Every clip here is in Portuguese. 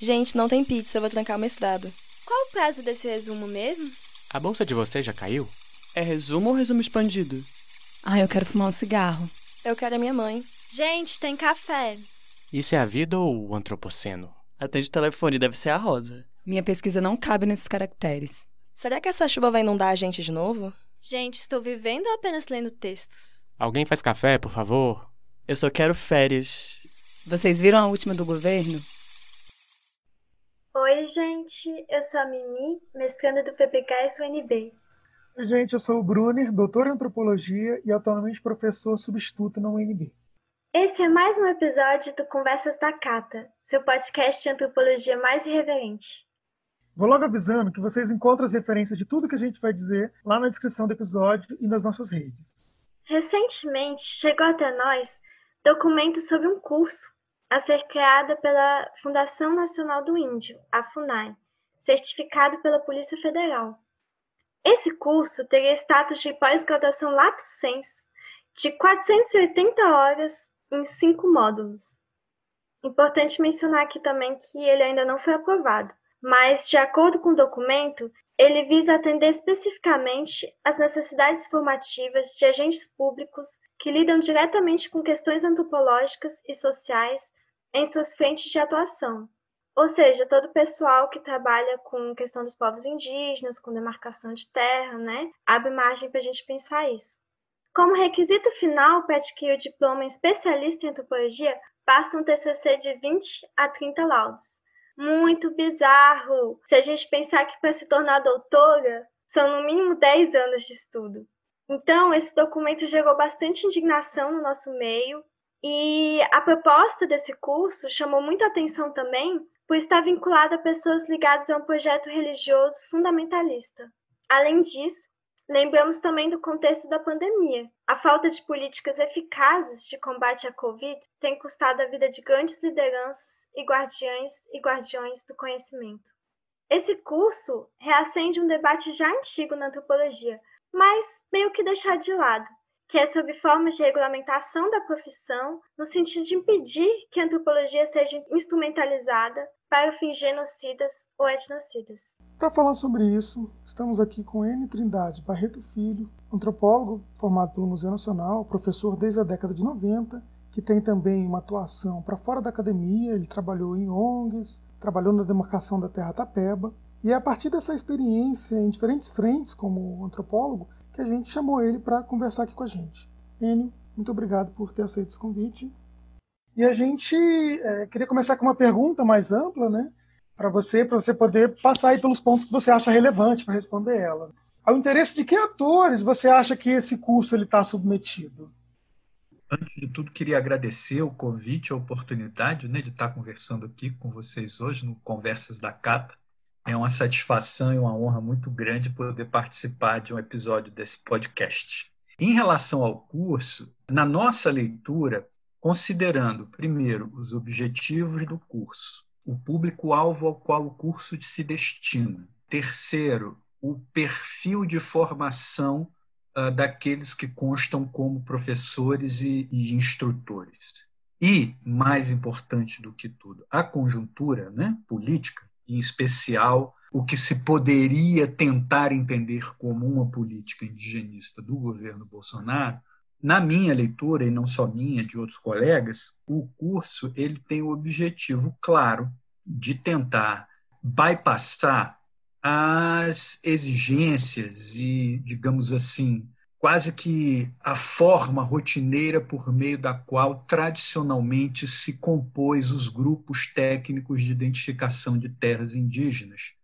Gente, não tem pizza, eu vou trancar o mestrado. Qual o prazo desse resumo mesmo? A bolsa de vocês já caiu? É resumo ou resumo expandido? Ah, eu quero fumar um cigarro. Eu quero a minha mãe. Gente, tem café. Isso é a vida ou o antropoceno? Atende o telefone, deve ser a Rosa. Minha pesquisa não cabe nesses caracteres. Será que essa chuva vai inundar a gente de novo? Gente, estou vivendo ou apenas lendo textos? Alguém faz café, por favor? Eu só quero férias. Vocês viram a última do governo? Oi, gente. Eu sou a Mimi, mestranda do PPKS UNB. Oi, gente. Eu sou o Brunner, doutor em antropologia e atualmente professor substituto na UNB. Esse é mais um episódio do Conversas da Cata, seu podcast de antropologia mais irreverente. Vou logo avisando que vocês encontram as referências de tudo que a gente vai dizer lá na descrição do episódio e nas nossas redes. Recentemente chegou até nós documento sobre um curso a ser criado pela Fundação Nacional do Índio, a FUNAI, certificado pela Polícia Federal. Esse curso teria status de pós-graduação lato sensu, de 480 horas em cinco módulos. Importante mencionar aqui também que ele ainda não foi aprovado, mas, de acordo com o documento, ele visa atender especificamente às necessidades formativas de agentes públicos que lidam diretamente com questões antropológicas e sociais em suas frentes de atuação, ou seja, todo o pessoal que trabalha com questão dos povos indígenas, com demarcação de terra, né, abre margem para a gente pensar isso. Como requisito final para adquirir o diploma especialista em antropologia, basta um TCC de 20 a 30 laudos. Muito bizarro! Se a gente pensar que para se tornar doutora são no mínimo 10 anos de estudo. Então, esse documento gerou bastante indignação no nosso meio, e a proposta desse curso chamou muita atenção também por estar vinculada a pessoas ligadas a um projeto religioso fundamentalista. Além disso, Lembramos também do contexto da pandemia. A falta de políticas eficazes de combate à Covid tem custado a vida de grandes lideranças e guardiães e guardiões do conhecimento. Esse curso reacende um debate já antigo na antropologia, mas meio que deixado de lado, que é sobre formas de regulamentação da profissão, no sentido de impedir que a antropologia seja instrumentalizada para fins genocidas ou etnocidas. Para falar sobre isso, estamos aqui com N. Trindade Barreto Filho, antropólogo formado pelo Museu Nacional, professor desde a década de 90, que tem também uma atuação para fora da academia, ele trabalhou em ONGs, trabalhou na demarcação da Terra Tapeba, e é a partir dessa experiência em diferentes frentes como antropólogo que a gente chamou ele para conversar aqui com a gente. Enio, muito obrigado por ter aceito esse convite. E a gente é, queria começar com uma pergunta mais ampla, né? para você, para você poder passar aí pelos pontos que você acha relevante para responder ela. Ao interesse de que atores você acha que esse curso ele está submetido? Antes de tudo, queria agradecer o convite, a oportunidade né, de estar conversando aqui com vocês hoje no Conversas da Cata. É uma satisfação e uma honra muito grande poder participar de um episódio desse podcast. Em relação ao curso, na nossa leitura, considerando, primeiro, os objetivos do curso, o público-alvo ao qual o curso se destina. Terceiro, o perfil de formação uh, daqueles que constam como professores e, e, instrutores. E, mais importante do que tudo, a conjuntura né, política, em especial o que se poderia tentar entender como uma política indigenista do governo Bolsonaro, na minha leitura, e não só minha, de outros colegas, o curso ele tem o objetivo claro de tentar bypassar as exigências e, digamos assim, quase que a forma rotineira por meio da qual tradicionalmente se compôs os grupos técnicos de identificação de terras indígenas,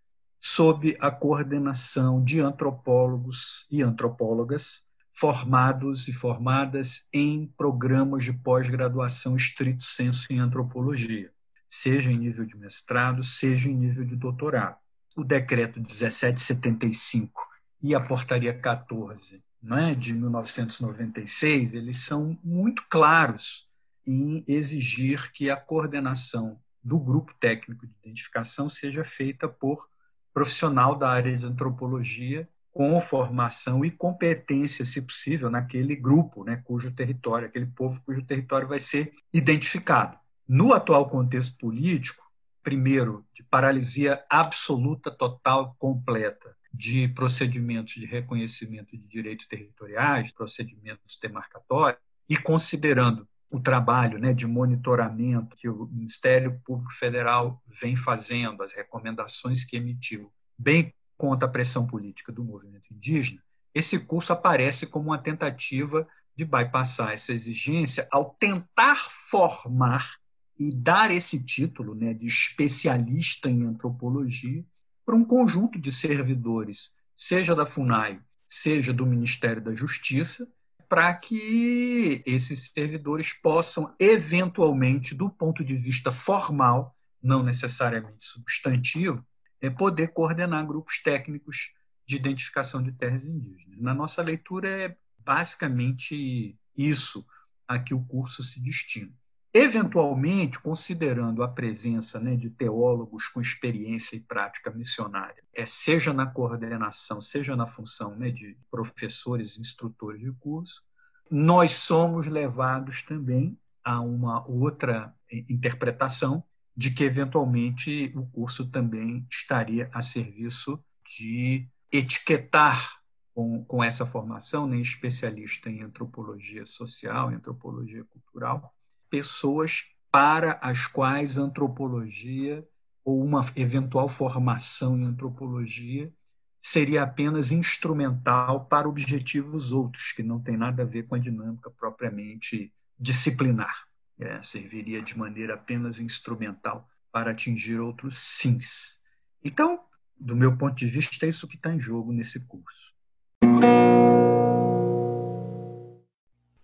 sob a coordenação de antropólogos e antropólogas formados e formadas em programas de pós-graduação estrito senso em antropologia, seja em nível de mestrado, seja em nível de doutorado. O decreto 1775 e a portaria 14 é, de 1996, eles são muito claros em exigir que a coordenação do grupo técnico de identificação seja feita por profissional da área de antropologia com formação e competência, se possível, naquele grupo, né, cujo território, aquele povo cujo território vai ser identificado. No atual contexto político, primeiro, de paralisia absoluta, total, completa de procedimentos de reconhecimento de direitos territoriais, procedimentos demarcatórios, e considerando o trabalho né, de monitoramento que o Ministério Público Federal vem fazendo, as recomendações que emitiu, bem contra a pressão política do movimento indígena, esse curso aparece como uma tentativa de bypassar essa exigência ao tentar formar e dar esse título né, de especialista em antropologia para um conjunto de servidores, seja da FUNAI, seja do Ministério da Justiça, para que esses servidores possam, eventualmente, do ponto de vista formal, não necessariamente substantivo, é poder coordenar grupos técnicos de identificação de terras indígenas. Na nossa leitura, é basicamente isso a que o curso se destina. Eventualmente, considerando a presença né, de teólogos com experiência e prática missionária, é, seja na coordenação, seja na função né, de professores e instrutores de curso, nós somos levados também a uma outra interpretação de que, eventualmente, o curso também estaria a serviço de etiquetar com, com essa formação, né, especialista em antropologia social, antropologia cultural, pessoas para as quais antropologia ou uma eventual formação em antropologia seria apenas instrumental para objetivos outros, que não tem nada a ver com a dinâmica propriamente disciplinar. É, serviria de maneira apenas instrumental para atingir outros fins. Então, do meu ponto de vista, é isso que está em jogo nesse curso.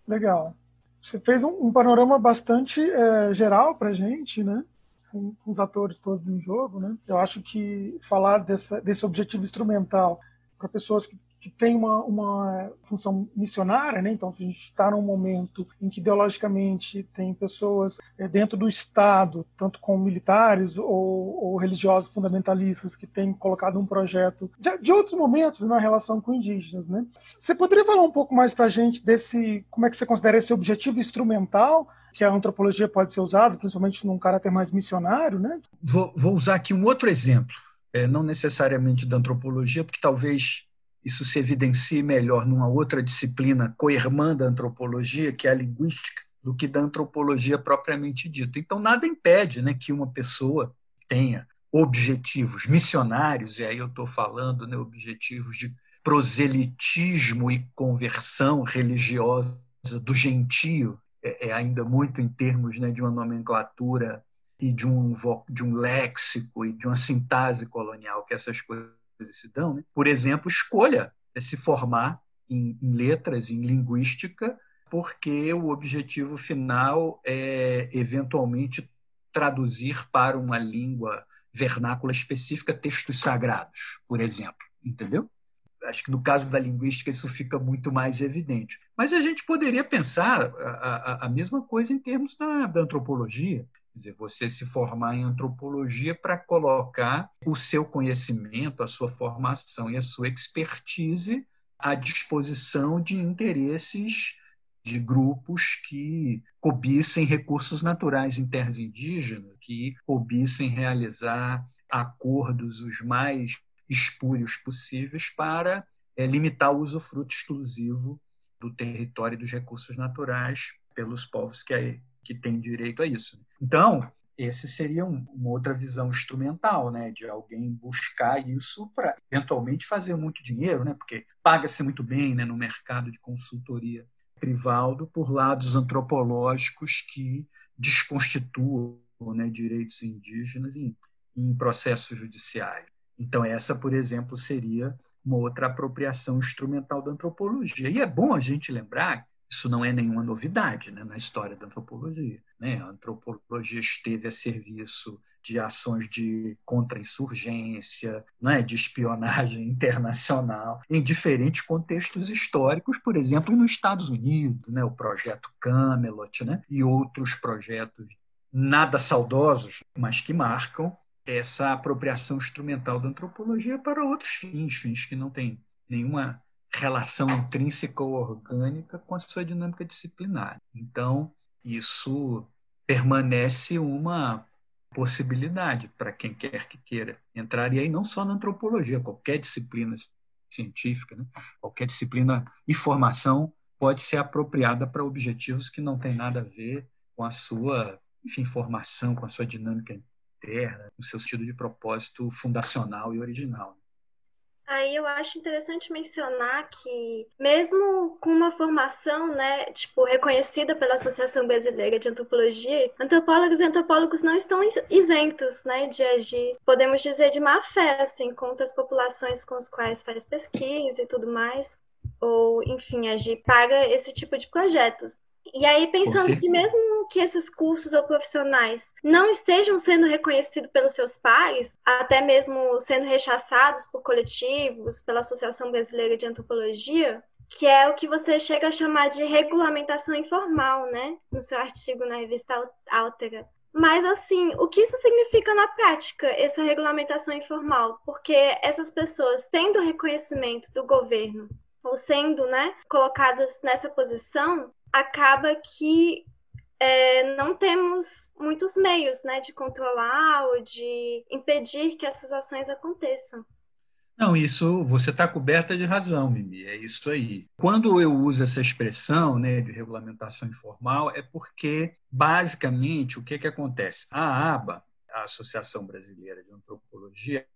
Legal. Você fez um, um panorama bastante é, geral para gente, né? Com, com, os atores todos em jogo, né? Eu acho que falar dessa, desse objetivo instrumental para pessoas que que tem uma, uma função missionária, né? então se a gente está num momento em que ideologicamente tem pessoas é, dentro do Estado, tanto como militares ou, ou, religiosos fundamentalistas que têm colocado um projeto de, de, outros momentos na relação com indígenas, né? Você poderia falar um pouco mais para a gente desse, como é que você considera esse objetivo instrumental que a antropologia pode ser usada, principalmente num caráter mais missionário, né? Vou, vou usar aqui um outro exemplo, é, não necessariamente da antropologia, porque talvez isso se evidencie melhor numa outra disciplina coirmã da antropologia, que é a linguística, do que da antropologia propriamente dita. Então, nada impede né, que uma pessoa tenha objetivos missionários, e aí eu estou falando né, objetivos de proselitismo e conversão religiosa do gentio, é, é ainda muito em termos né, de uma nomenclatura e de um, de um léxico e de uma sintase colonial que essas coisas se dão, né? por exemplo, escolha se formar em, em letras, em linguística, porque o objetivo final é eventualmente traduzir para uma língua vernácula específica textos sagrados, por exemplo, entendeu? Acho que no caso da linguística isso fica muito mais evidente. Mas a gente poderia pensar a, a, a mesma coisa em termos da, da antropologia. Quer dizer, você se formar em antropologia para colocar o seu conhecimento, a sua formação e a sua expertise à disposição de interesses de grupos que cobissem recursos naturais em terras indígenas, que cobissem realizar acordos os mais espúrios possíveis para é, limitar o usufruto exclusivo do território e dos recursos naturais pelos povos que que tem direito a isso. Então, esse seria um, uma outra visão instrumental, né, de alguém buscar isso para eventualmente fazer muito dinheiro, né, porque paga-se muito bem, né, no mercado de consultoria privado por lados antropológicos que desconstituam, né, direitos indígenas em, em processos judiciais. Então essa, por exemplo, seria uma outra apropriação instrumental da antropologia. E é bom a gente lembrar isso não é nenhuma novidade né, na história da antropologia. Né? A antropologia esteve a serviço de ações de contra-insurgência, né, de espionagem internacional, em diferentes contextos históricos, por exemplo, nos Estados Unidos, né, o projeto Camelot né, e outros projetos nada saudosos, mas que marcam essa apropriação instrumental da antropologia para outros fins, fins que não têm nenhuma relação intrínseca ou orgânica com a sua dinâmica disciplinar. Então, isso permanece uma possibilidade para quem quer que queira entrar, e aí não só na antropologia, qualquer disciplina científica, né? qualquer disciplina e formação pode ser apropriada para objetivos que não têm nada a ver com a sua enfim, formação, com a sua dinâmica interna, com o seu sentido de propósito fundacional e original. Aí eu acho interessante mencionar que, mesmo com uma formação, né, tipo, reconhecida pela Associação Brasileira de Antropologia, antropólogos e antropólogos não estão isentos, né, de agir, podemos dizer, de má fé, assim, contra as populações com as quais faz pesquisa e tudo mais, ou, enfim, agir para esse tipo de projetos. E aí, pensando que mesmo que esses cursos ou profissionais não estejam sendo reconhecidos pelos seus pares, até mesmo sendo rechaçados por coletivos, pela Associação Brasileira de Antropologia, que é o que você chega a chamar de regulamentação informal, né? No seu artigo na revista Altera. Mas, assim, o que isso significa na prática, essa regulamentação informal? Porque essas pessoas, tendo reconhecimento do governo, ou sendo né, colocadas nessa posição, acaba que é, não temos muitos meios né, de controlar ou de impedir que essas ações aconteçam. Não, isso você está coberta de razão, Mimi, é isso aí. Quando eu uso essa expressão né, de regulamentação informal, é porque, basicamente, o que, que acontece? A ABA, a Associação Brasileira de Antropologia,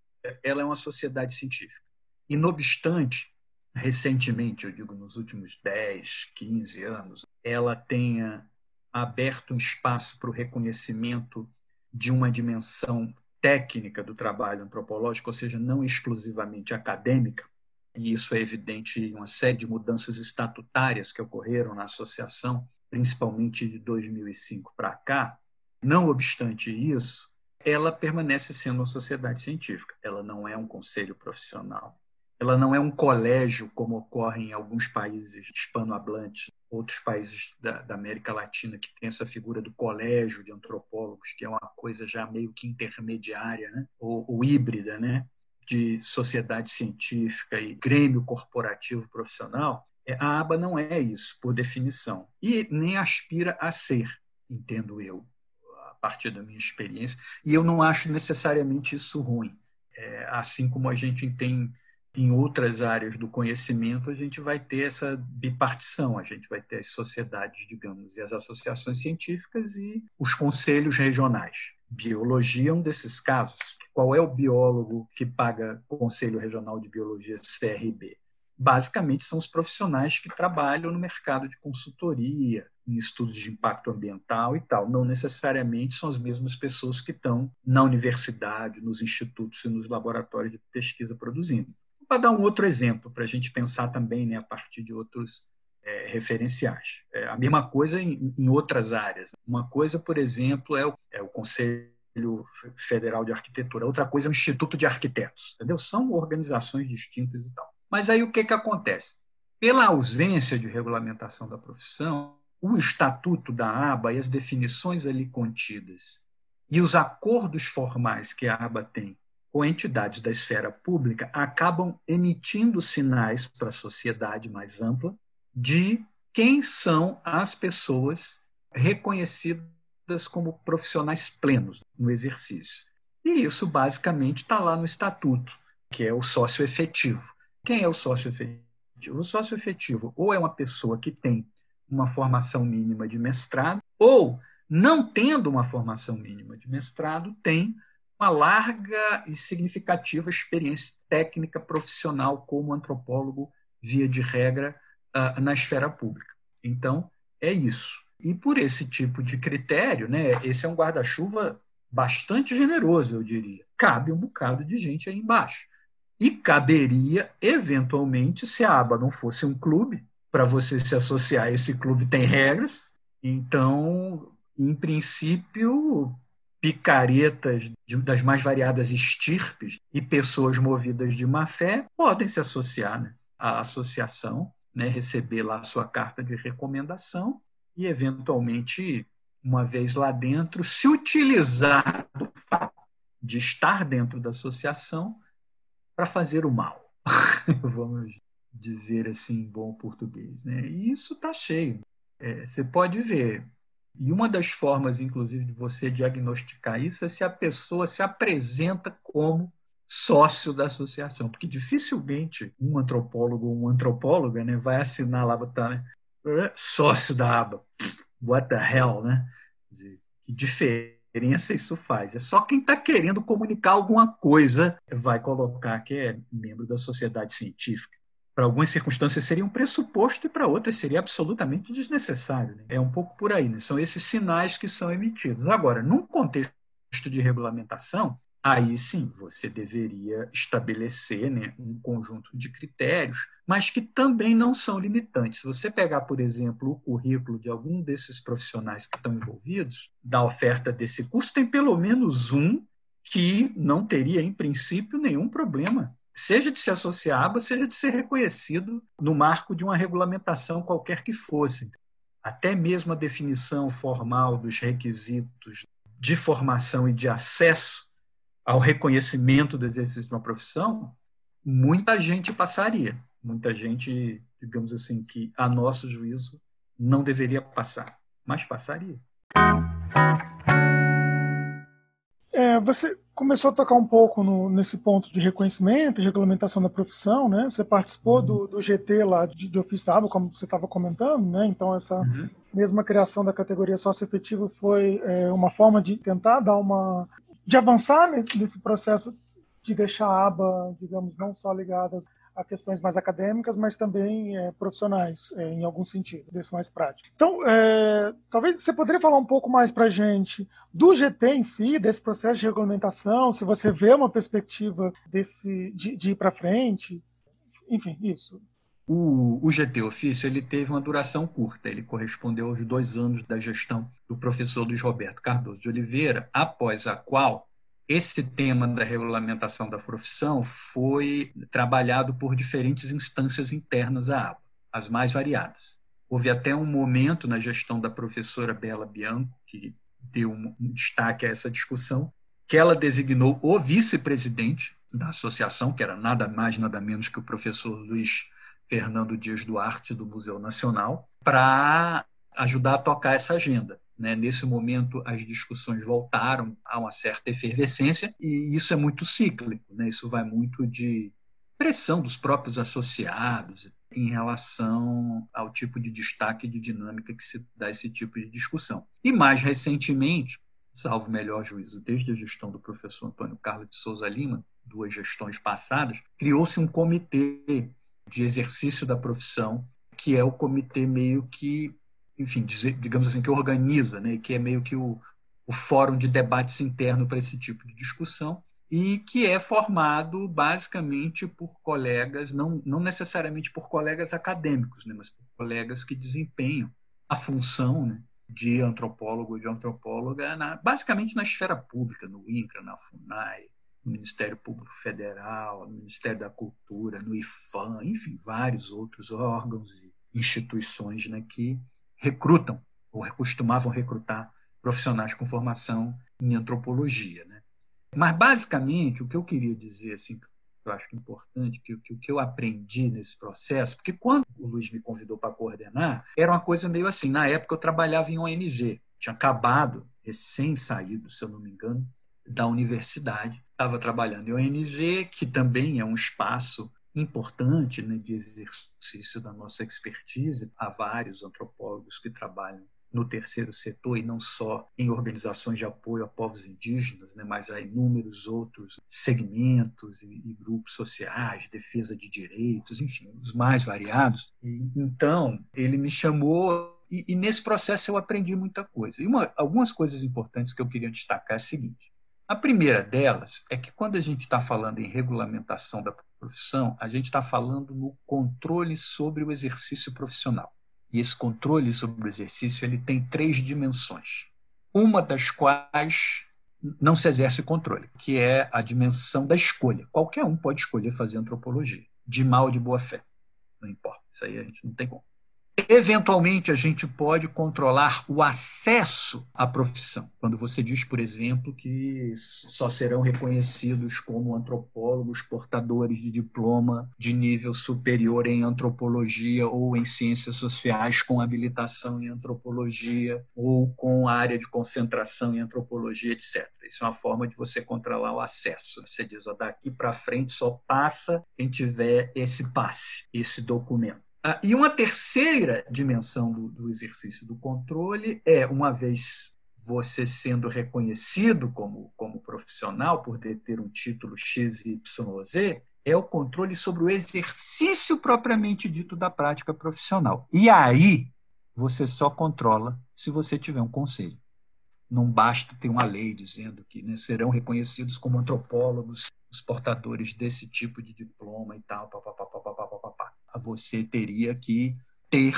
ela é uma sociedade científica. E, não obstante, recentemente, eu digo nos últimos 10, 15 anos, ela tenha aberto um espaço para o reconhecimento de uma dimensão técnica do trabalho antropológico, ou seja, não exclusivamente acadêmica, e isso é evidente em uma série de mudanças estatutárias que ocorreram na associação, principalmente de 2005 para cá. Não obstante isso, ela permanece sendo uma sociedade científica, ela não é um conselho profissional ela não é um colégio como ocorre em alguns países hispanohablantes, outros países da, da, América Latina que tem essa figura do colégio de antropólogos, que é uma coisa já meio que intermediária, né? ou, ou híbrida, né? de sociedade científica e grêmio corporativo profissional. É, a aba não é isso, por definição, e nem aspira a ser, entendo eu, a partir da minha experiência, e eu não acho necessariamente isso ruim. É, assim como a gente tem em outras áreas do conhecimento, a gente vai ter essa bipartição, a gente vai ter as sociedades, digamos, e as associações científicas e os conselhos regionais. Biologia é um desses casos. Qual é o biólogo que paga o Conselho Regional de Biologia CRB? Basicamente, são os profissionais que trabalham no mercado de consultoria, em estudos de impacto ambiental e tal. Não necessariamente são as mesmas pessoas que estão na universidade, nos institutos e nos laboratórios de pesquisa produzindo. Para dar um outro exemplo, para a gente pensar também né, a partir de outros é, referenciais. É, a mesma coisa em, em, outras áreas. Uma coisa, por exemplo, é o, é o Conselho Federal de Arquitetura, outra coisa é o Instituto de Arquitetos. Entendeu? São organizações distintas e tal. Mas aí o que, que acontece? Pela ausência de regulamentação da profissão, o estatuto da aba e as definições ali contidas e os acordos formais que a aba tem ou entidades da esfera pública acabam emitindo sinais para a sociedade mais ampla de quem são as pessoas reconhecidas como profissionais plenos no exercício. E isso basicamente está lá no estatuto, que é o sócio efetivo. Quem é o sócio efetivo? O sócio efetivo ou é uma pessoa que tem uma formação mínima de mestrado, ou, não tendo uma formação mínima de mestrado, tem uma larga e significativa experiência técnica profissional como antropólogo, via de regra, ah, na esfera pública. Então, é isso. E por esse tipo de critério, né, esse é um guarda-chuva bastante generoso, eu diria. Cabe um bocado de gente aí embaixo. E caberia, eventualmente, se a aba não fosse um clube, para você se associar a esse clube tem regras. Então, em princípio, picaretas de, das mais variadas estirpes e pessoas movidas de má fé podem se associar né, à associação, né, receber lá a sua carta de recomendação e, eventualmente, uma vez lá dentro, se utilizar do fato de estar dentro da associação para fazer o mal. Vamos dizer assim em bom português. Né? E isso está cheio. É, você pode ver E uma das formas, inclusive, de você diagnosticar isso é se a pessoa se apresenta como sócio da associação, porque dificilmente um antropólogo ou uma antropóloga né, vai assinar lá, botar né, sócio da aba. What the hell, né? Que diferença isso faz? É só quem está querendo comunicar alguma coisa vai colocar que é membro da sociedade científica para algumas circunstâncias seria um pressuposto e para outras seria absolutamente desnecessário. Né? É um pouco por aí, né? são esses sinais que são emitidos. Agora, num contexto de regulamentação, aí sim você deveria estabelecer né, um conjunto de critérios, mas que também não são limitantes. Se você pegar, por exemplo, o currículo de algum desses profissionais que estão envolvidos, da oferta desse curso, tem pelo menos um que não teria, em princípio, nenhum problema seja de se associar seja de ser reconhecido no marco de uma regulamentação qualquer que fosse. Até mesmo a definição formal dos requisitos de formação e de acesso ao reconhecimento do exercício de uma profissão, muita gente passaria. Muita gente, digamos assim, que a nosso juízo não deveria passar, mas passaria. É, você começou a tocar um pouco no, nesse ponto de reconhecimento e regulamentação da profissão, né? Você participou uhum. do, do, GT lá de, de ofício da aba, como você estava comentando, né? Então essa uhum. mesma criação da categoria sócio-efetivo foi é, uma forma de tentar dar uma de avançar nesse processo de deixar a aba, digamos, não só ligadas a questões mais acadêmicas, mas também é, profissionais, é, em algum sentido, desse mais prático. Então, é, talvez você poderia falar um pouco mais para a gente do GT em si, desse processo de regulamentação, se você vê uma perspectiva desse, de, de ir para frente, enfim, isso. O, o, GT Ofício ele teve uma duração curta, ele correspondeu aos dois anos da gestão do professor Luiz Roberto Cardoso de Oliveira, após a qual esse tema da regulamentação da profissão foi trabalhado por diferentes instâncias internas à ABA, as mais variadas. Houve até um momento na gestão da professora Bela Bianco, que deu um destaque a essa discussão, que ela designou o vice-presidente da associação, que era nada mais, nada menos que o professor Luiz Fernando Dias Duarte, do Museu Nacional, para ajudar a tocar essa agenda. Né? Nesse momento, as discussões voltaram a uma certa efervescência, e isso é muito cíclico, né? isso vai muito de pressão dos próprios associados em relação ao tipo de destaque de dinâmica que se dá esse tipo de discussão. E mais recentemente, salvo melhor juízo, desde a gestão do professor Antônio Carlos de Souza Lima, duas gestões passadas, criou-se um comitê de exercício da profissão, que é o comitê meio que enfim, digamos assim, que organiza, né, que é meio que o, o fórum de debates interno para esse tipo de discussão, e que é formado basicamente por colegas, não, não necessariamente por colegas acadêmicos, né, mas por colegas que desempenham a função né, de antropólogo ou de antropóloga, na, basicamente na esfera pública, no INCRA, na FUNAI, no Ministério Público Federal, no Ministério da Cultura, no IFAM, enfim, vários outros órgãos e instituições né, que recrutam ou costumavam recrutar profissionais com formação em antropologia. Né? Mas, basicamente, o que eu queria dizer, assim, que eu acho importante, que, que o que eu aprendi nesse processo, porque quando o Luiz me convidou para coordenar, era uma coisa meio assim. Na época, eu trabalhava em ONG, tinha acabado, recém-saído, se eu não me engano, da universidade, estava trabalhando em ONG, que também é um espaço importante né, de exercício da nossa expertise. Há vários antropólogos que trabalham no terceiro setor e não só em organizações de apoio a povos indígenas, né, mas há inúmeros outros segmentos e, e, grupos sociais, defesa de direitos, enfim, os mais variados. Então, ele me chamou e, e, nesse processo eu aprendi muita coisa. E uma, algumas coisas importantes que eu queria destacar é a seguinte. A primeira delas é que quando a gente está falando em regulamentação da profissão, a gente está falando no controle sobre o exercício profissional. E esse controle sobre o exercício ele tem três dimensões. Uma das quais não se exerce controle, que é a dimensão da escolha. Qualquer um pode escolher fazer antropologia, de mal ou de boa fé. Não importa, isso aí a gente não tem como. Eventualmente, a gente pode controlar o acesso à profissão. Quando você diz, por exemplo, que só serão reconhecidos como antropólogos portadores de diploma de nível superior em antropologia ou em ciências sociais com habilitação em antropologia ou com área de concentração em antropologia, etc. Isso é uma forma de você controlar o acesso. Você diz, ó, daqui para frente só passa quem tiver esse passe, esse documento. Ah, e uma terceira dimensão do, do exercício do controle é, uma vez você sendo reconhecido como, como profissional por ter um título XYZ, é o controle sobre o exercício propriamente dito da prática profissional. E aí você só controla se você tiver um conselho. Não basta ter uma lei dizendo que né, serão reconhecidos como antropólogos os portadores desse tipo de diploma e tal, papapá, papapá, papapá você teria que ter,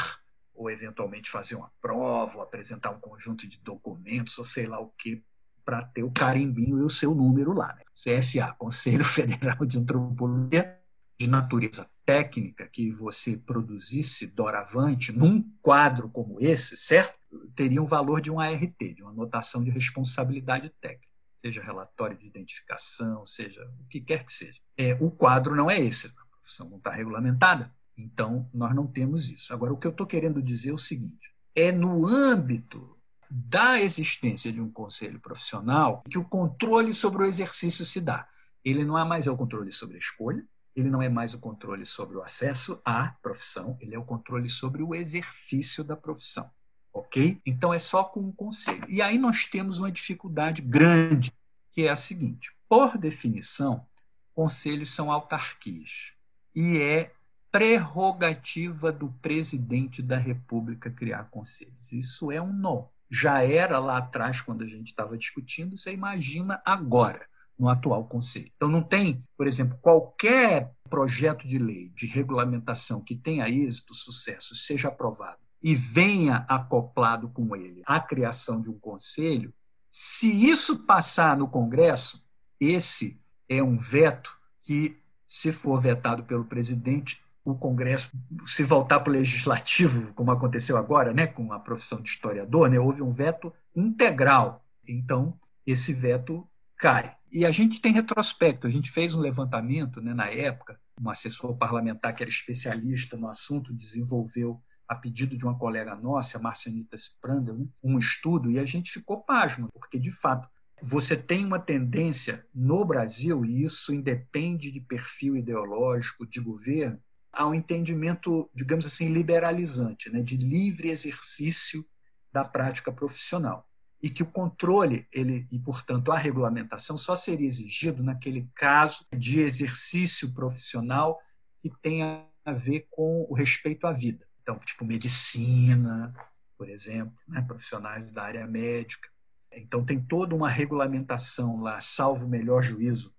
ou eventualmente fazer uma prova, ou apresentar um conjunto de documentos, ou sei lá o que, para ter o carimbinho e o seu número lá. Né? CFA, Conselho Federal de Antropologia, de natureza técnica, que você produzisse doravante num quadro como esse, certo? Teria um valor de um ART, de uma anotação de responsabilidade técnica seja relatório de identificação, seja o que quer que seja. É, o quadro não é esse, a profissão não está regulamentada. Então, nós não temos isso. Agora, o que eu estou querendo dizer é o seguinte: é no âmbito da existência de um conselho profissional que o controle sobre o exercício se dá. Ele não é mais o controle sobre a escolha, ele não é mais o controle sobre o acesso à profissão, ele é o controle sobre o exercício da profissão. Ok? Então é só com o conselho. E aí nós temos uma dificuldade grande, que é a seguinte: por definição, conselhos são autarquias. E é prerrogativa do presidente da República criar conselhos. Isso é um nó. Já era lá atrás, quando a gente estava discutindo, você imagina agora, no atual conselho. Então, não tem, por exemplo, qualquer projeto de lei de regulamentação que tenha êxito, sucesso, seja aprovado e venha acoplado com ele a criação de um conselho, se isso passar no Congresso, esse é um veto que, se for vetado pelo presidente, o Congresso se voltar para o legislativo, como aconteceu agora, né, com a profissão de historiador, né, houve um veto integral. Então, esse veto cai. E a gente tem retrospecto, a gente fez um levantamento né, na época, um assessor parlamentar que era especialista no assunto desenvolveu, a pedido de uma colega nossa, a Marcianita Sprandel, um estudo, e a gente ficou pasmo, porque, de fato, você tem uma tendência no Brasil, e isso independe de perfil ideológico, de governo, a um entendimento, digamos assim, liberalizante, né, de livre exercício da prática profissional. E que o controle ele, e, portanto, a regulamentação só seria exigido naquele caso de exercício profissional que tenha a ver com o respeito à vida. Então, tipo medicina, por exemplo, né, profissionais da área médica. Então, tem toda uma regulamentação lá, salvo o melhor juízo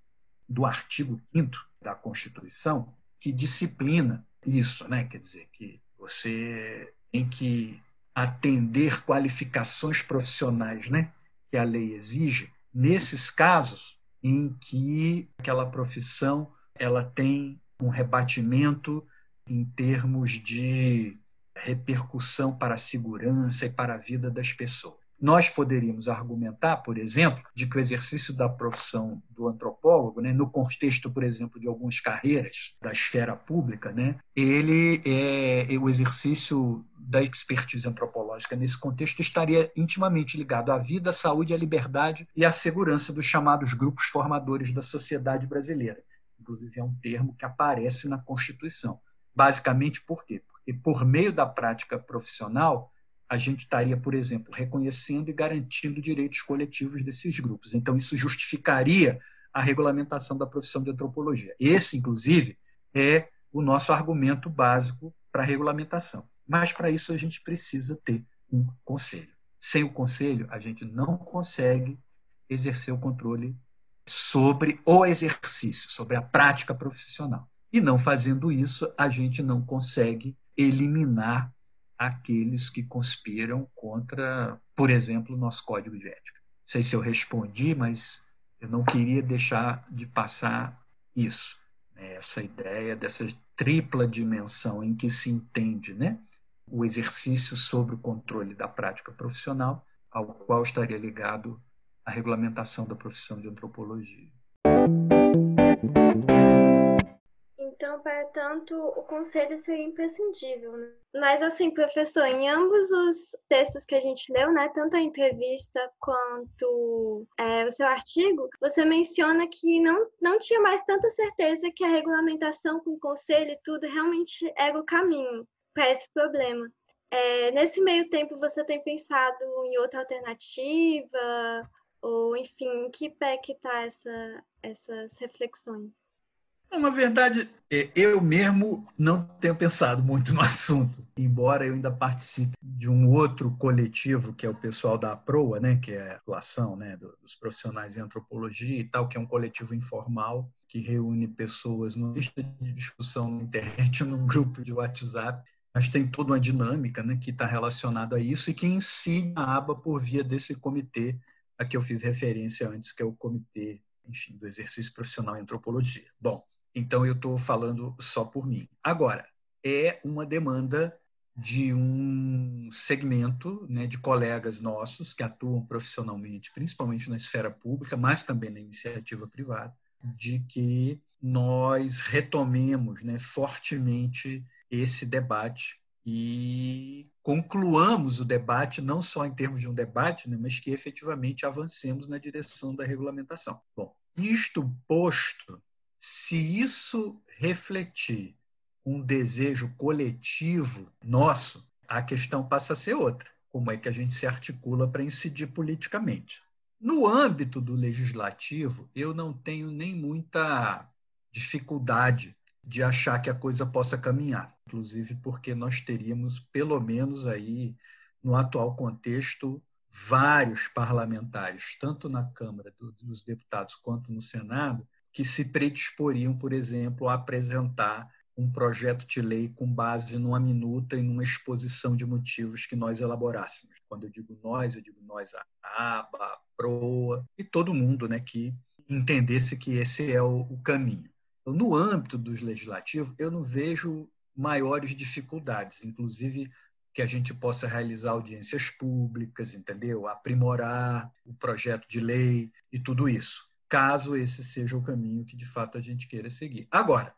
do artigo 5 da Constituição, que disciplina isso, né? Quer dizer, que você tem que atender qualificações profissionais, né? Que a lei exige, nesses casos em que aquela profissão ela tem um rebatimento em termos de repercussão para a segurança e para a vida das pessoas. Nós poderíamos argumentar, por exemplo, de que o exercício da profissão do antropólogo, né, no contexto, por exemplo, de algumas carreiras da esfera pública, né, ele é, é o exercício da expertise antropológica nesse contexto estaria intimamente ligado à vida, à saúde, à liberdade e à segurança dos chamados grupos formadores da sociedade brasileira. Inclusive, é um termo que aparece na Constituição. Basicamente, por quê? Porque, por meio da prática profissional, a gente estaria, por exemplo, reconhecendo e garantindo direitos coletivos desses grupos. Então, isso justificaria a regulamentação da profissão de antropologia. Esse, inclusive, é o nosso argumento básico para a regulamentação. Mas, para isso, a gente precisa ter um conselho. Sem o conselho, a gente não consegue exercer o controle sobre o exercício, sobre a prática profissional. E não fazendo isso, a gente não consegue eliminar aqueles que conspiram contra, por exemplo, o nosso código de ética. Não sei se eu respondi, mas eu não queria deixar de passar isso, né? essa ideia dessa tripla dimensão em que se entende né? o exercício sobre o controle da prática profissional, ao qual estaria ligado a regulamentação da profissão de antropologia. Então, para tanto, o conselho seria imprescindível. Né? Mas, assim, professor, em ambos os textos que a gente leu, né, tanto a entrevista quanto é, o seu artigo, você menciona que não, não tinha mais tanta certeza que a regulamentação com o conselho e tudo realmente era o caminho para esse problema. É, nesse meio tempo, você tem pensado em outra alternativa? Ou, enfim, em que pé que está essa, essas reflexões? Na verdade, é, eu mesmo não tenho pensado muito no assunto, embora eu ainda participe de um outro coletivo, que é o pessoal da APROA, né, que é a atuação né, dos profissionais em antropologia e tal, que é um coletivo informal que reúne pessoas numa lista de discussão na internet, num grupo de WhatsApp, mas tem toda uma dinâmica né, que está relacionada a isso e que incide a aba por via desse comitê a que eu fiz referência antes, que é o comitê enfim, do exercício profissional em antropologia. Bom, então, eu estou falando só por mim. Agora, é uma demanda de um segmento né, de colegas nossos que atuam profissionalmente, principalmente na esfera pública, mas também na iniciativa privada, de que nós retomemos né, fortemente esse debate e concluamos o debate, não só em termos de um debate, né, mas que efetivamente avancemos na direção da regulamentação. Bom, isto posto, se isso refletir um desejo coletivo nosso, a questão passa a ser outra. Como é que a gente se articula para incidir politicamente? No âmbito do legislativo, eu não tenho nem muita dificuldade de achar que a coisa possa caminhar, inclusive porque nós teríamos, pelo menos aí, no atual contexto, vários parlamentares, tanto na Câmara dos Deputados quanto no Senado, que se predisporiam, por exemplo, a apresentar um projeto de lei com base numa minuta e numa exposição de motivos que nós elaborássemos. Quando eu digo nós, eu digo nós, a ABA, a PROA e todo mundo né, que entendesse que esse é o, o caminho. Então, no âmbito dos legislativos, eu não vejo maiores dificuldades, inclusive que a gente possa realizar audiências públicas, entendeu? Aprimorar o projeto de lei e tudo isso caso esse seja o caminho que de fato a gente queira seguir. Agora,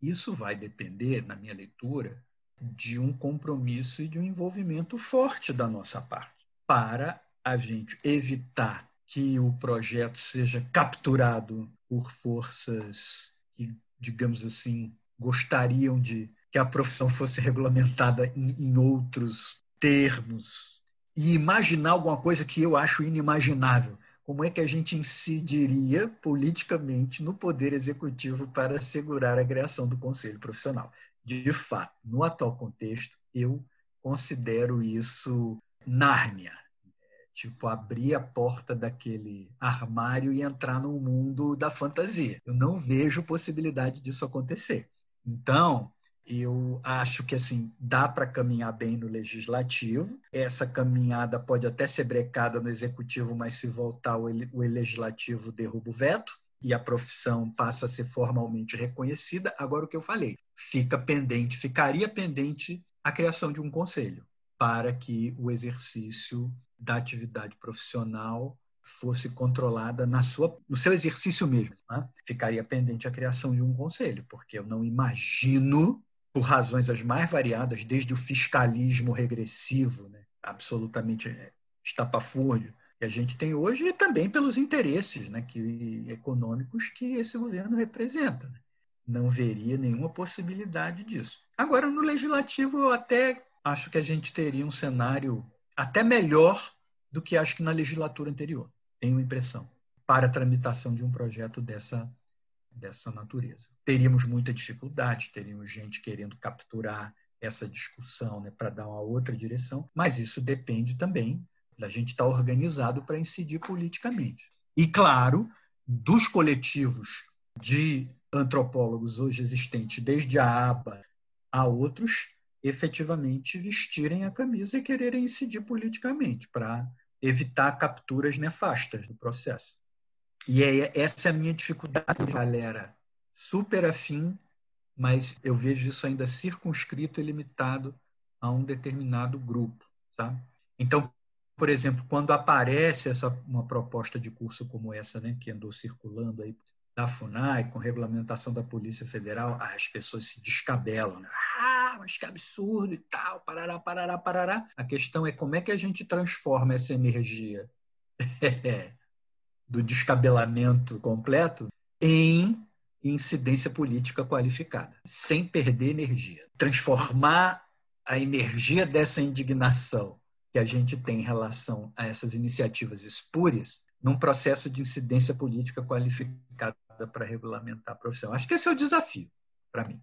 isso vai depender, na minha leitura, de um compromisso e de um envolvimento forte da nossa parte, para a gente evitar que o projeto seja capturado por forças que, digamos assim, gostariam de que a profissão fosse regulamentada em, em outros termos e imaginar alguma coisa que eu acho inimaginável como é que a gente incidiria politicamente no poder executivo para assegurar a criação do conselho profissional. De fato, no atual contexto, eu considero isso Nárnia. Tipo, abrir a porta daquele armário e entrar no mundo da fantasia. Eu não vejo possibilidade disso acontecer. Então, eu acho que assim dá para caminhar bem no legislativo. Essa caminhada pode até ser brecada no executivo, mas se voltar o legislativo derruba o veto e a profissão passa a ser formalmente reconhecida. Agora o que eu falei, fica pendente, ficaria pendente a criação de um conselho para que o exercício da atividade profissional fosse controlada na sua, no seu exercício mesmo. Né? Ficaria pendente a criação de um conselho, porque eu não imagino por razões as mais variadas, desde o fiscalismo regressivo, né, absolutamente é, estapafúrdio, que a gente tem hoje, e também pelos interesses né, que, econômicos que esse governo representa. Né. Não veria nenhuma possibilidade disso. Agora, no legislativo, eu até acho que a gente teria um cenário até melhor do que acho que na legislatura anterior, tenho a impressão, para a tramitação de um projeto dessa dessa natureza. Teríamos muita dificuldade, teríamos gente querendo capturar essa discussão né, para dar uma outra direção, mas isso depende também da gente estar organizado para incidir politicamente. E, claro, dos coletivos de antropólogos hoje existentes, desde a ABA a outros, efetivamente vestirem a camisa e quererem incidir politicamente para evitar capturas nefastas do processo. E é, essa é a minha dificuldade, galera. Super afim, mas eu vejo isso ainda circunscrito e limitado a um determinado grupo, sabe? Então, por exemplo, quando aparece essa uma proposta de curso como essa, né, que andou circulando aí da FUNAI com regulamentação da Polícia Federal, as pessoas se descabelam, né? Ah, mas que absurdo e tal, parará, parará, parará. A questão é como é que a gente transforma essa energia do descabelamento completo em incidência política qualificada, sem perder energia. Transformar a energia dessa indignação que a gente tem em relação a essas iniciativas espúrias num processo de incidência política qualificada para regulamentar a profissão. Acho que esse é o desafio para mim.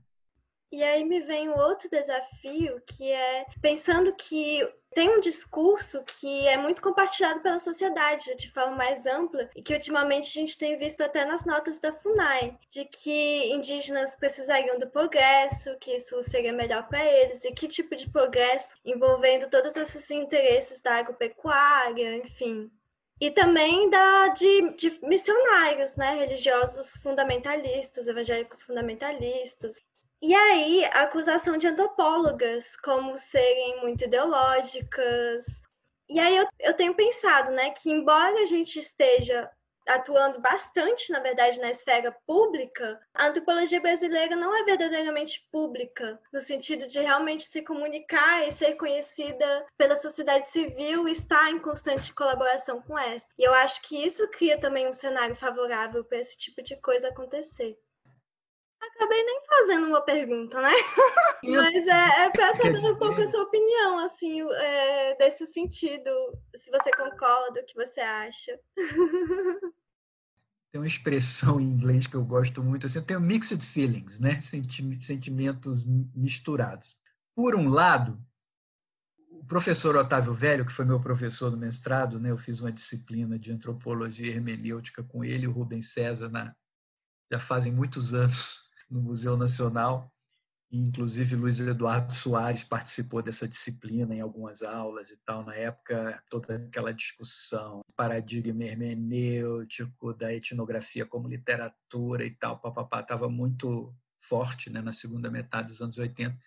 E aí me vem o outro desafio, que é pensando que tem um discurso que é muito compartilhado pela sociedade de forma mais ampla e que ultimamente a gente tem visto até nas notas da FUNAI, de que indígenas precisariam do progresso, que isso seria melhor para eles, e que tipo de progresso envolvendo todos esses interesses da agropecuária, enfim. E também da, de, de missionários, né, religiosos fundamentalistas, evangélicos fundamentalistas, e aí, a acusação de antropólogas como serem muito ideológicas. E aí eu, eu tenho pensado, né, que embora a gente esteja atuando bastante, na verdade, na esfera pública, a antropologia brasileira não é verdadeiramente pública, no sentido de realmente se comunicar e ser conhecida pela sociedade civil e estar em constante colaboração com esta. E eu acho que isso cria também um cenário favorável para esse tipo de coisa acontecer. Acabei nem fazendo uma pergunta, né? Mas é, é para saber um pouco a sua opinião, assim, é, desse sentido. Se você concorda, o que você acha. Tem uma expressão em inglês que eu gosto muito, assim, eu tenho mixed feelings, né? Sentimentos misturados. Por um lado, o professor Otávio Velho, que foi meu professor no mestrado, né? Eu fiz uma disciplina de antropologia hermenêutica com ele e o Rubens César na, já fazem muitos anos no Museu Nacional. Inclusive, Luiz Eduardo Soares participou dessa disciplina em algumas aulas e tal. Na época, toda aquela discussão, paradigma hermenêutico da etnografia como literatura e tal, papapá, estava muito forte né, na segunda metade dos anos 80.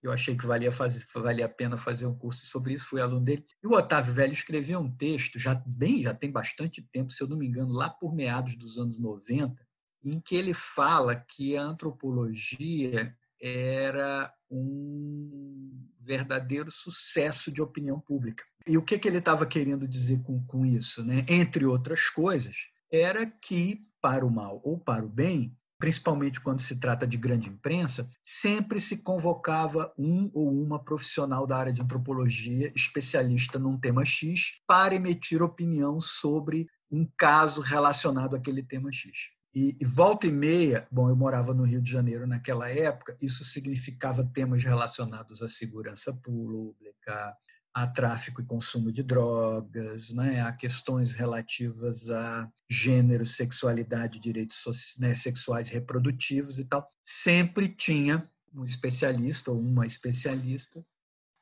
Eu achei que valia, fazer, valia a pena fazer um curso sobre isso, fui aluno dele. E o Otávio Velho escreveu um texto, já bem, já tem bastante tempo, se eu não me engano, lá por meados dos anos 90, em que ele fala que a antropologia era um verdadeiro sucesso de opinião pública. E o que, que ele estava querendo dizer com, com isso? Né? Entre outras coisas, era que, para o mal ou para o bem, principalmente quando se trata de grande imprensa, sempre se convocava um ou uma profissional da área de antropologia, especialista num tema X, para emitir opinião sobre um caso relacionado àquele tema X. E, e, volta e meia, bom, eu morava no Rio de Janeiro naquela época, isso significava temas relacionados à segurança pública, a tráfico e consumo de drogas, né, a questões relativas a gênero, sexualidade, direitos né, sexuais reprodutivos e tal. Sempre tinha um especialista ou uma especialista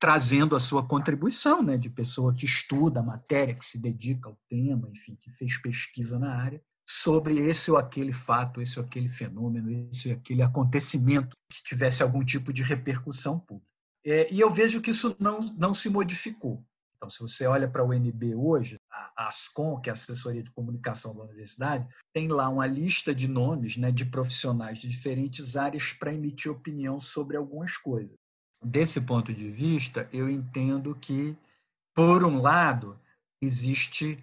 trazendo a sua contribuição, né, de pessoa que estuda a matéria, que se dedica ao tema, enfim, que fez pesquisa na área sobre esse ou aquele fato, esse ou aquele fenômeno, esse ou aquele acontecimento que tivesse algum tipo de repercussão pública. É, e eu vejo que isso não, não se modificou. Então, se você olha para o UNB hoje, a ASCOM, que é a Assessoria de Comunicação da Universidade, tem lá uma lista de nomes né, de profissionais de diferentes áreas para emitir opinião sobre algumas coisas. Desse ponto de vista, eu entendo que, por um lado, existe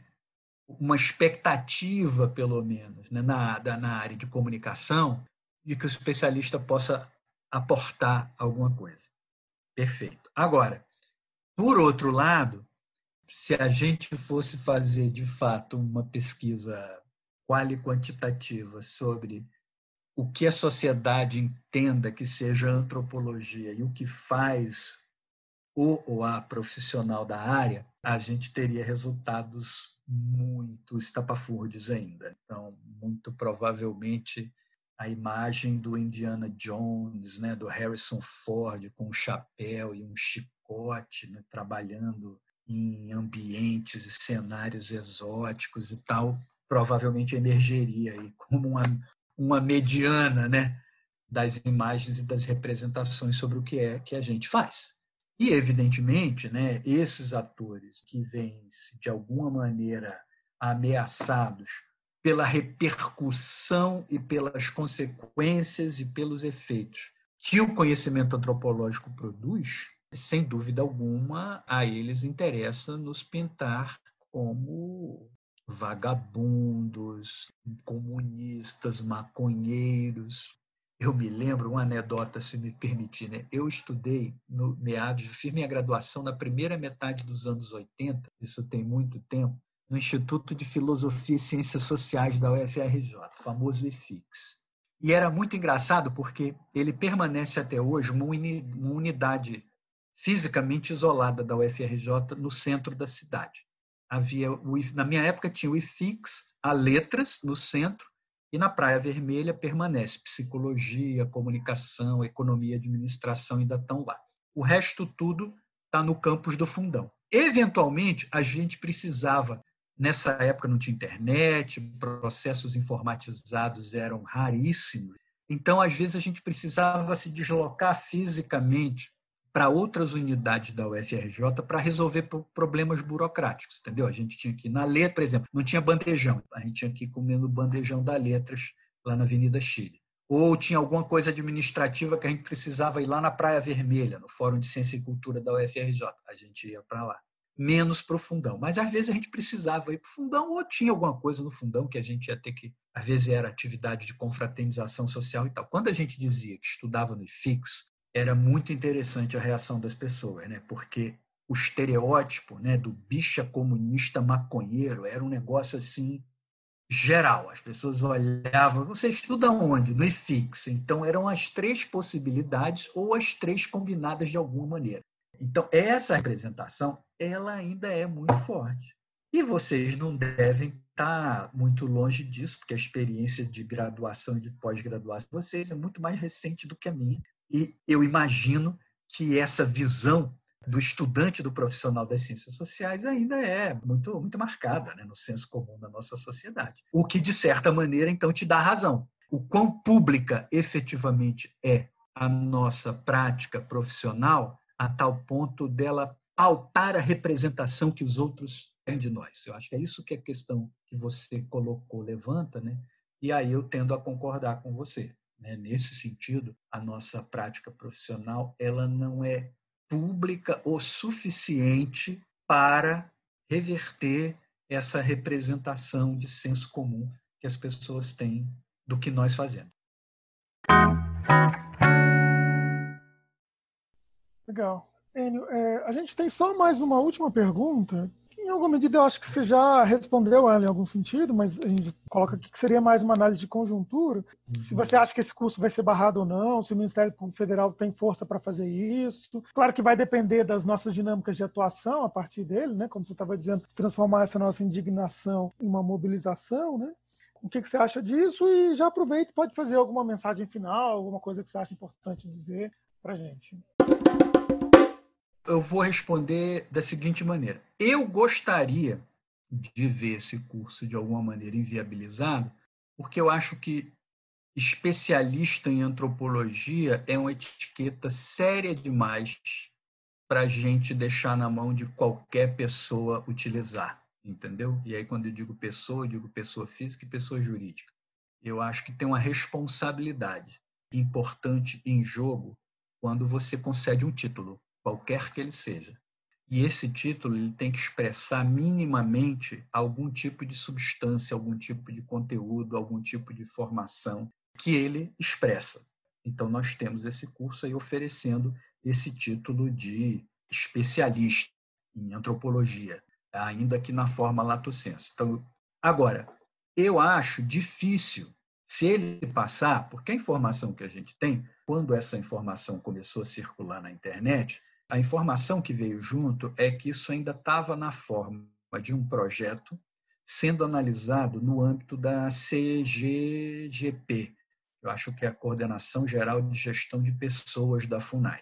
uma expectativa, pelo menos, né, na, na área de comunicação, de que o especialista possa aportar alguma coisa. Perfeito. Agora, por outro lado, se a gente fosse fazer de fato uma pesquisa qual e quantitativa sobre o que a sociedade entenda que seja antropologia e o que faz o ou a profissional da área, a gente teria resultados muito estapafúrdios ainda. Então, muito provavelmente a imagem do Indiana Jones, né, do Harrison Ford com um chapéu e um chicote, né, trabalhando em ambientes e cenários exóticos e tal, provavelmente emergeria aí como uma, uma mediana, né, das imagens e das representações sobre o que é que a gente faz. E, evidentemente, né, esses atores que vêm-se, de alguma maneira, ameaçados pela repercussão e pelas consequências e pelos efeitos que o conhecimento antropológico produz, sem dúvida alguma, a eles interessa nos pintar como vagabundos, comunistas, maconheiros. Eu me lembro uma anedota, se me permitir, né? Eu estudei no meados, fiz minha graduação na primeira metade dos anos 80, isso tem muito tempo, no Instituto de Filosofia e Ciências Sociais da UFRJ, famoso IFIX. E era muito engraçado porque ele permanece até hoje uma unidade fisicamente isolada da UFRJ no centro da cidade. Havia na minha época tinha o IFIX, a letras no centro e na Praia Vermelha permanece psicologia, comunicação, economia, administração ainda estão lá. O resto tudo está no campus do Fundão. Eventualmente a gente precisava Nessa época não tinha internet, processos informatizados eram raríssimos. Então, às vezes, a gente precisava se deslocar fisicamente para outras unidades da UFRJ para resolver problemas burocráticos, entendeu? A gente tinha que na letra, por exemplo, não tinha bandejão, a gente tinha que ir comendo bandejão da letras lá na Avenida Chile. Ou tinha alguma coisa administrativa que a gente precisava ir lá na Praia Vermelha, no Fórum de Ciência e Cultura da UFRJ. A gente ia para lá menos para o fundão. Mas às vezes a gente precisava ir para o fundão ou tinha alguma coisa no fundão que a gente ia ter que, às vezes era atividade de confraternização social e tal. Quando a gente dizia que estudava no IFIX, era muito interessante a reação das pessoas, né? porque o estereótipo né, do bicha comunista maconheiro era um negócio assim geral. As pessoas olhavam, você estuda onde? No IFIX. Então eram as três possibilidades ou as três combinadas de alguma maneira. Então, essa representação, ela ainda é muito forte. E vocês não devem estar muito longe disso, porque a experiência de graduação e de pós-graduação de vocês é muito mais recente do que a minha. E eu imagino que essa visão do estudante, do profissional das ciências sociais, ainda é muito, muito marcada né, no senso comum da nossa sociedade. O que, de certa maneira, então, te dá razão. O quão pública efetivamente é a nossa prática profissional a tal ponto dela pautar a representação que os outros têm de nós. Eu acho que é isso que é a questão que você colocou, levanta, né? E aí eu tendo a concordar com você. Né? Nesse sentido, a nossa prática profissional ela não é pública o suficiente para reverter essa representação de senso comum que as pessoas têm do que nós fazemos. Legal. Enio, é, a gente tem só mais uma última pergunta. Em alguma medida eu acho que você já respondeu ela em algum sentido, mas a gente coloca aqui que seria mais uma análise de conjuntura. Uhum. Se você acha que esse curso vai ser barrado ou não, se o Ministério Público Federal tem força para fazer isso. Claro que vai depender das nossas dinâmicas de atuação a partir dele, né? Como você estava dizendo, transformar essa nossa indignação em uma mobilização, né? O que, que você acha disso? E já aproveita, pode fazer alguma mensagem final, alguma coisa que você acha importante dizer para gente eu vou responder da seguinte maneira. Eu gostaria de ver esse curso de alguma maneira inviabilizado, porque eu acho que especialista em antropologia é uma etiqueta séria demais para a gente deixar na mão de qualquer pessoa utilizar, entendeu? E aí, quando eu digo pessoa, eu digo pessoa física e pessoa jurídica. Eu acho que tem uma responsabilidade importante em jogo quando você concede um título qualquer que ele seja. E esse título ele tem que expressar minimamente algum tipo de substância, algum tipo de conteúdo, algum tipo de formação que ele expressa. Então, nós temos esse curso aí oferecendo esse título de especialista em antropologia, ainda que na forma lato sensu. Então, agora, eu acho difícil se ele passar, porque a informação que a gente tem, quando essa informação começou a circular na internet, a informação que veio junto é que isso ainda estava na forma de um projeto sendo analisado no âmbito da CGGP, eu acho que é a Coordenação Geral de Gestão de Pessoas da FUNAI,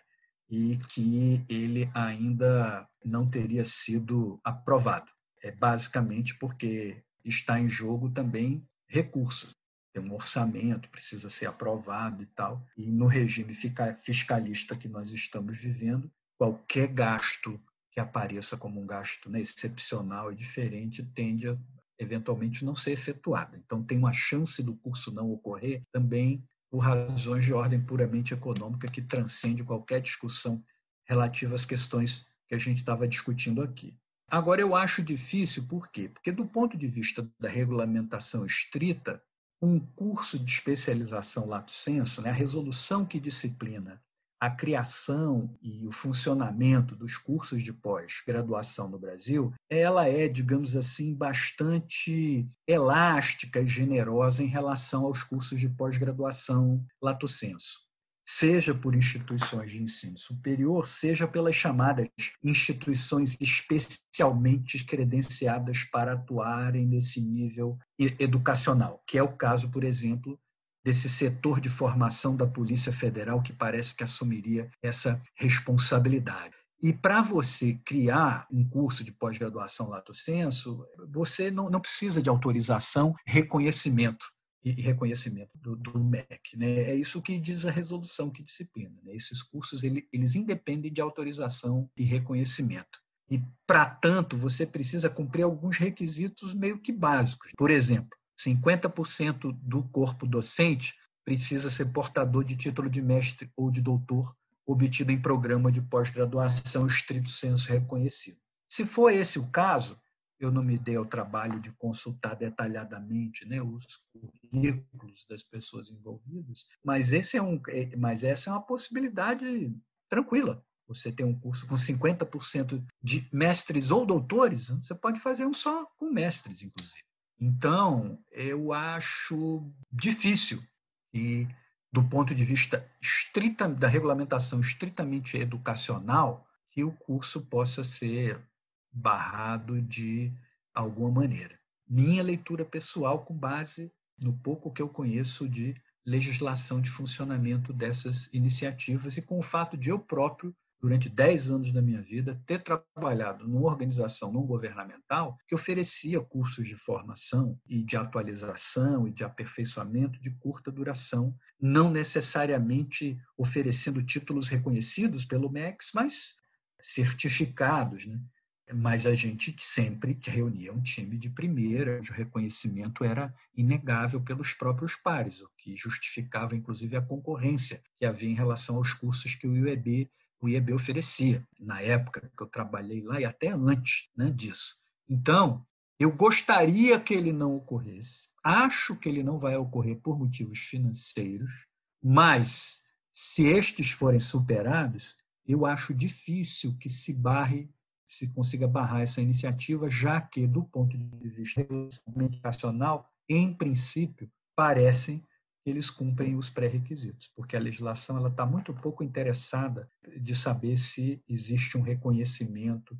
e que ele ainda não teria sido aprovado. É basicamente porque está em jogo também recursos. Tem um orçamento, precisa ser aprovado e tal. E no regime fiscalista que nós estamos vivendo, qualquer gasto que apareça como um gasto né, excepcional e diferente tende a eventualmente não ser efetuado. Então, tem uma chance do curso não ocorrer também por razões de ordem puramente econômica que transcende qualquer discussão relativa às questões que a gente estava discutindo aqui. Agora, eu acho difícil, por quê? Porque, do ponto de vista da regulamentação estrita, um curso de especialização lato sensu, né, a resolução que disciplina a criação e o funcionamento dos cursos de pós-graduação no Brasil, ela é, digamos assim, bastante elástica e generosa em relação aos cursos de pós-graduação lato sensu seja por instituições de ensino superior, seja pelas chamadas instituições especialmente credenciadas para atuarem nesse nível educacional, que é o caso, por exemplo, desse setor de formação da Polícia Federal que parece que assumiria essa responsabilidade. E para você criar um curso de pós-graduação lato sensu, você não, não precisa de autorização, reconhecimento e reconhecimento do, do MEC. Né? É isso que diz a resolução que disciplina. Né? Esses cursos ele, eles independem de autorização e reconhecimento. E, para tanto, você precisa cumprir alguns requisitos meio que básicos. Por exemplo, 50% do corpo docente precisa ser portador de título de mestre ou de doutor obtido em programa de pós-graduação estrito senso reconhecido. Se for esse o caso, eu não me dei ao trabalho de consultar detalhadamente né, os currículos das pessoas envolvidas, mas, esse é um, é, mas essa é uma possibilidade tranquila. Você tem um curso com 50% de mestres ou doutores, você pode fazer um só com mestres, inclusive. Então, eu acho difícil e do ponto de vista estrita, da regulamentação estritamente educacional, que o curso possa ser barrado de alguma maneira. Minha leitura pessoal com base no pouco que eu conheço de legislação de funcionamento dessas iniciativas e com o fato de eu próprio durante 10 anos da minha vida, ter trabalhado numa organização não governamental que oferecia cursos de formação e de atualização e de aperfeiçoamento de curta duração, não necessariamente oferecendo títulos reconhecidos pelo MEX, mas certificados. Né? Mas a gente sempre reunia um time de primeira, o reconhecimento era inegável pelos próprios pares, o que justificava, inclusive, a concorrência que havia em relação aos cursos que o IEB o IEB oferecia, na época que eu trabalhei lá e até antes né, disso. Então, eu gostaria que ele não ocorresse. Acho que ele não vai ocorrer por motivos financeiros, mas se estes forem superados, eu acho difícil que se barre, se consiga barrar essa iniciativa, já que, do ponto de vista educacional, em princípio, parecem eles cumprem os pré-requisitos, porque a legislação ela está muito pouco interessada de saber se existe um reconhecimento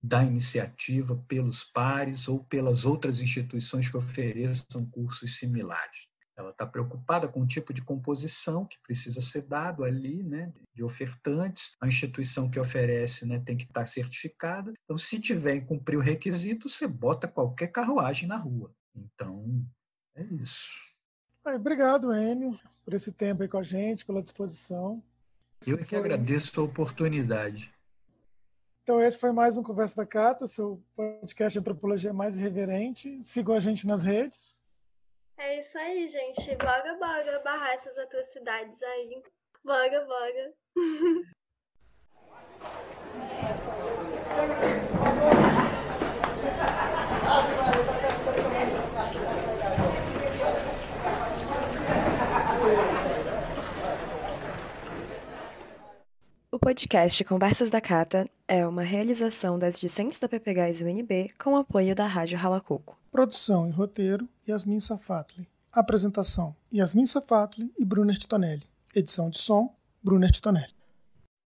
da iniciativa pelos pares ou pelas outras instituições que ofereçam cursos similares. Ela está preocupada com o tipo de composição que precisa ser dado ali, né, de ofertantes. A instituição que oferece né, tem que estar tá certificada. Então, se tiver em cumprir o requisito, você bota qualquer carruagem na rua. Então, é isso. Obrigado, Enio, por esse tempo aí com a gente, pela disposição. Eu que foi... agradeço a oportunidade. Então, esse foi mais um Conversa da Cata, seu podcast de antropologia mais irreverente. Sigam a gente nas redes. É isso aí, gente. Boga, boga, barrar essas atrocidades aí. Boga, boga. O podcast Conversas da Cata é uma realização das discentes da PPGás UNB com apoio da Rádio Ralacoco. Produção e roteiro, Yasmin Safatli. Apresentação, Yasmin Safatli e Brunner Titonelli. Edição de som, Brunner Titonelli.